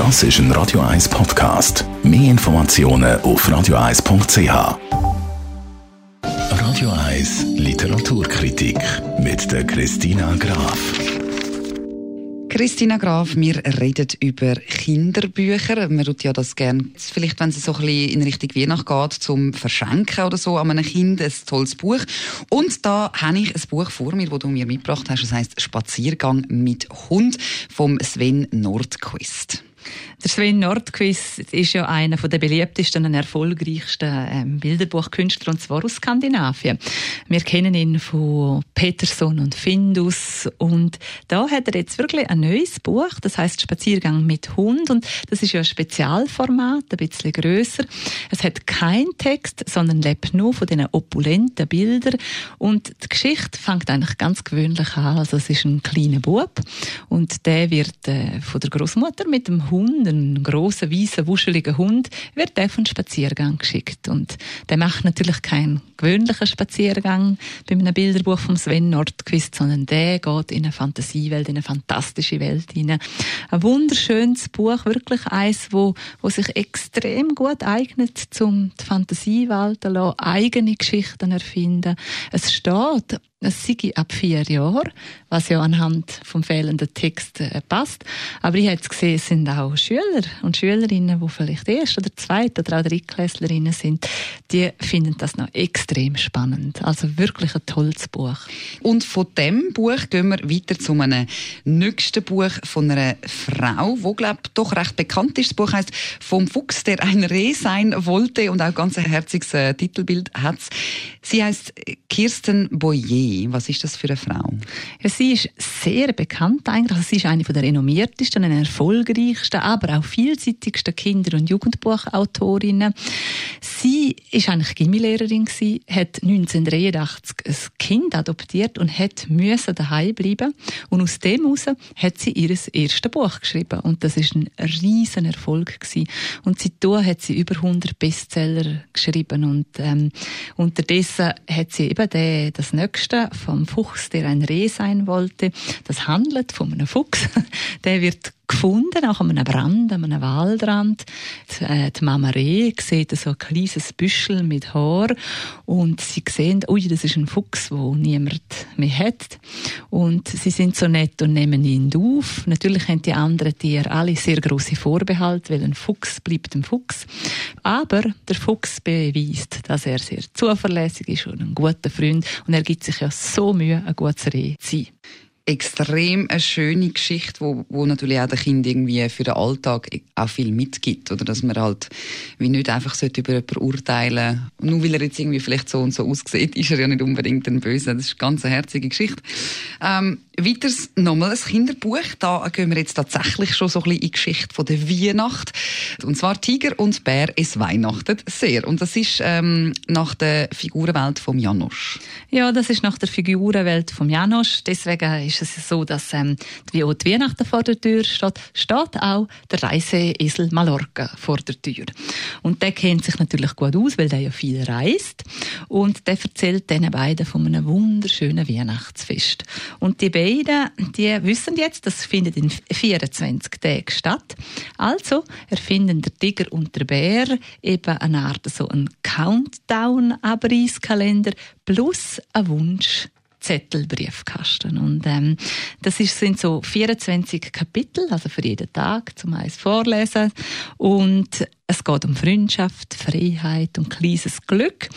Das ist ein Radio 1 Podcast. Mehr Informationen auf radio1.ch. Radio 1 Literaturkritik mit der Christina Graf. Christina Graf, wir reden über Kinderbücher. Man tut ja das gerne, vielleicht wenn es so ein bisschen in Richtung Weihnacht geht, zum Verschenken oder so an einem Kind ein tolles Buch. Und da habe ich ein Buch vor mir, das du mir mitgebracht hast. Das heißt Spaziergang mit Hund vom Sven Nordquist. Der Sven Nordquist ist ja einer der beliebtesten und erfolgreichsten ähm, Bilderbuchkünstler, und zwar aus Skandinavien. Wir kennen ihn von Peterson und Findus und da hat er jetzt wirklich ein neues Buch, das heißt Spaziergang mit Hund und das ist ja ein Spezialformat, ein bisschen größer. Es hat keinen Text, sondern lebt nur von diesen opulenten Bildern und die Geschichte fängt eigentlich ganz gewöhnlich an. Also es ist ein kleiner Bub und der wird äh, von der Großmutter mit dem Hund ein grosser, weißer, wuscheliger Hund, wird der von Spaziergang geschickt. Und der macht natürlich keinen gewöhnlichen Spaziergang bei einem Bilderbuch von Sven Nordquist, sondern der geht in eine Fantasiewelt, in eine fantastische Welt hinein. Ein wunderschönes Buch, wirklich eins, wo, wo sich extrem gut eignet, um die Fantasiewelt zu eigene Geschichten erfinden. Es steht sei ab vier Jahren, was ja anhand vom fehlenden Text äh, passt. Aber ich habe gesehen, es sind auch Schüler und Schülerinnen, die vielleicht erst oder zweit oder auch Drittklässlerinnen sind, die finden das noch extrem spannend. Also wirklich ein tolles Buch. Und von dem Buch gehen wir weiter zu einem nächsten Buch von einer Frau, wo glaube doch recht bekannt ist. Das Buch heißt "Vom Fuchs, der ein Reh sein wollte" und auch ganz herziges äh, Titelbild hat. Sie heißt Kirsten Boyer. Was ist das für eine Frau? Ja, sie ist sehr bekannt eigentlich. Also sie ist eine der renommiertesten, und erfolgreichsten, aber auch vielseitigsten Kinder- und Jugendbuchautorinnen. Sie ist eigentlich Gimmilehrerin hat 1983 ein Kind adoptiert und hat müssen daheim bleiben. Und aus dem heraus hat sie ihr erstes Buch geschrieben. Und das ist ein riesen Erfolg gewesen. Und seitdem hat sie über 100 Bestseller geschrieben. Und ähm, unterdessen hat sie eben den, das nächste vom Fuchs, der ein Reh sein wollte. Das handelt von einem Fuchs. Der wird gefunden, nach einem Brand, an einem Waldrand. Die, äh, die Mama Reh sieht so ein kleines Büschel mit Haar und sie sehen, ui, das ist ein Fuchs, wo niemand mehr hat. Und sie sind so nett und nehmen ihn auf. Natürlich haben die anderen Tiere alle sehr große Vorbehalte, weil ein Fuchs bleibt ein Fuchs. Aber der Fuchs beweist, dass er sehr zuverlässig ist und ein guter Freund und er gibt sich ja so Mühe, ein gutes Reh zu sein extrem eine schöne Geschichte, wo, wo natürlich auch den Kind irgendwie für den Alltag auch viel mitgibt. Oder dass man halt wie nicht einfach über jemanden urteilen Nur weil er jetzt irgendwie vielleicht so und so aussieht, ist er ja nicht unbedingt ein Böse. Das ist eine ganz herzige Geschichte. Ähm, weiters nochmal ein Kinderbuch. Da gehen wir jetzt tatsächlich schon so ein bisschen in die Geschichte von der Weihnacht. Und zwar Tiger und Bär, es weihnachtet sehr. Und das ist ähm, nach der Figurenwelt vom Janosch. Ja, das ist nach der Figurenwelt vom Janosch. Deswegen ist es so, dass ähm, wie auch die Weihnachten vor der Tür steht, steht auch der Reiseesel Mallorca vor der Tür. Und der kennt sich natürlich gut aus, weil der ja viel reist. Und der erzählt diesen beiden von einem wunderschönen Weihnachtsfest. Und die beiden, die wissen jetzt, das findet in 24 Tagen statt. Also erfinden der Tiger und der Bär eben eine Art so einen Countdown-Abreißkalender plus ein Wunsch Zettelbriefkasten. Und ähm, das ist, sind so 24 Kapitel, also für jeden Tag zum eins vorlesen. Und es geht um Freundschaft, Freiheit und kleines Glück.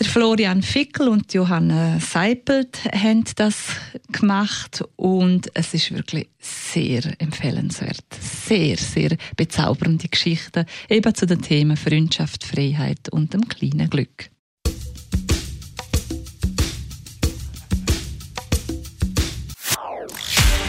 Der Florian Fickel und Johanna Seipelt haben das gemacht und es ist wirklich sehr empfehlenswert. Sehr, sehr bezaubernde Geschichten eben zu den Themen Freundschaft, Freiheit und dem kleinen Glück.